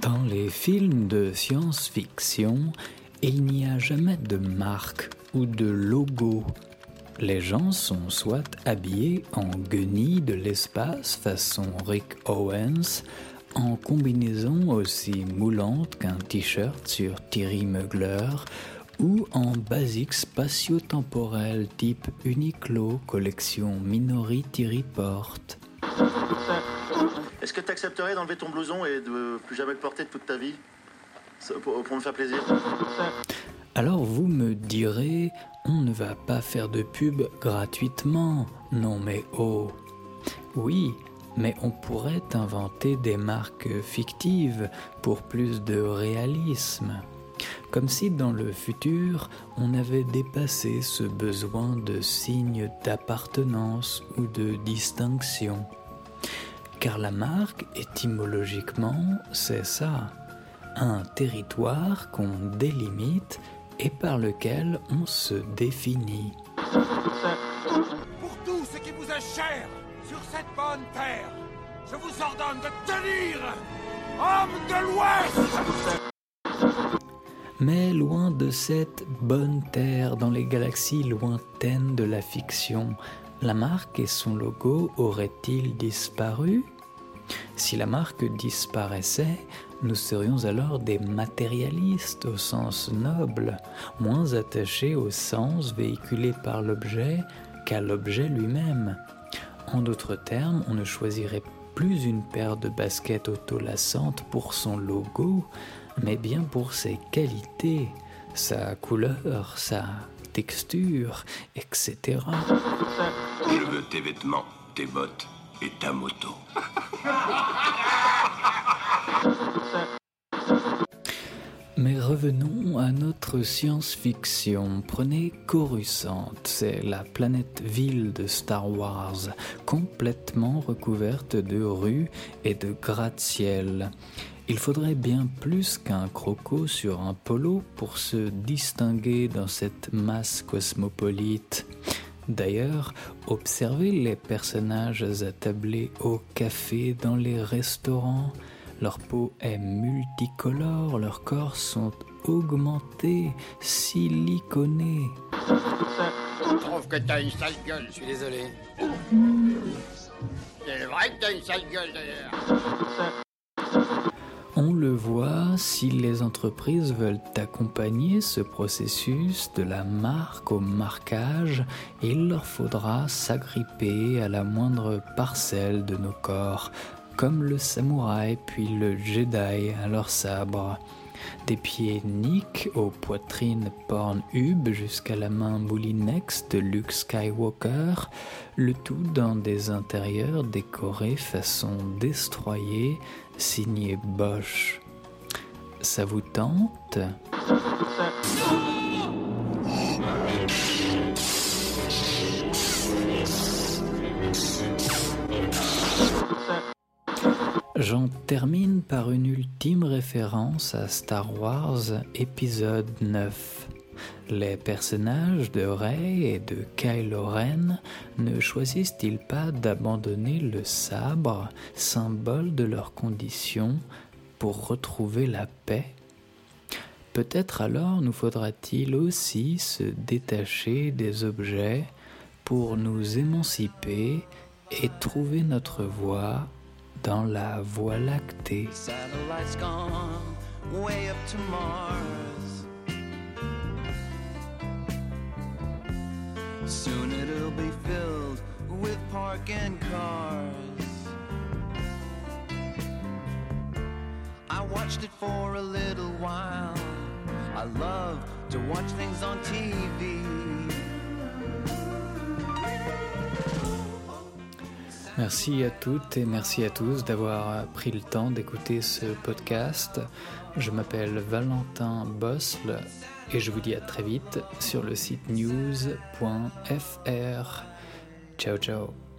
Dans les films de science-fiction, il n'y a jamais de marque ou de logo. Les gens sont soit habillés en guenilles de l'espace façon Rick Owens, en combinaison aussi moulante qu'un t-shirt sur Thierry Mugler, ou en basique spatio-temporel type Uniqlo collection Minori Thierry Porte. Est-ce que tu accepterais d'enlever ton blouson et de plus jamais le porter de toute ta vie? Pour, pour me faire plaisir Alors vous me direz, on ne va pas faire de pub gratuitement. Non mais oh. Oui, mais on pourrait inventer des marques fictives pour plus de réalisme. Comme si dans le futur, on avait dépassé ce besoin de signes d'appartenance ou de distinction. Car la marque, étymologiquement, c'est ça, un territoire qu'on délimite et par lequel on se définit. Pour tout ce qui vous est cher sur cette bonne terre, je vous ordonne de tenir Homme de l'Ouest. Mais loin de cette bonne terre, dans les galaxies lointaines de la fiction, la marque et son logo auraient-ils disparu? Si la marque disparaissait, nous serions alors des matérialistes au sens noble, moins attachés au sens véhiculé par l'objet qu'à l'objet lui-même. En d'autres termes, on ne choisirait plus une paire de baskets autolassantes pour son logo, mais bien pour ses qualités, sa couleur, sa texture, etc. Je veux tes vêtements, tes bottes et. Mais revenons à notre science-fiction. Prenez Coruscant, c'est la planète ville de Star Wars, complètement recouverte de rues et de gratte-ciel. Il faudrait bien plus qu'un croco sur un polo pour se distinguer dans cette masse cosmopolite. D'ailleurs, observez les personnages attablés au café dans les restaurants. Leur peau est multicolore, leurs corps sont augmentés, siliconés. Je trouve que t'as une sale gueule. Je suis désolé. C'est vrai que t'as une sale gueule d'ailleurs. On le voit, si les entreprises veulent accompagner ce processus de la marque au marquage, il leur faudra s'agripper à la moindre parcelle de nos corps, comme le samouraï puis le Jedi à leur sabre. Des pieds Nick aux poitrines Pornhub jusqu'à la main moulinex de Luke Skywalker, le tout dans des intérieurs décorés façon destroyer, signé Bosch. Ça vous tente? J'en termine par une ultime référence à Star Wars épisode 9. Les personnages de Rey et de Kylo Ren ne choisissent-ils pas d'abandonner le sabre, symbole de leur condition, pour retrouver la paix? Peut-être alors nous faudra-t-il aussi se détacher des objets pour nous émanciper et trouver notre voie dans la Voie lactée. Satellites gone way up to Mars. Soon it'll be filled with cars. I watched it for a little while. I love to watch things on TV. Merci à toutes et merci à tous d'avoir pris le temps d'écouter ce podcast. Je m'appelle Valentin Bosle et je vous dis à très vite sur le site news.fr. Ciao ciao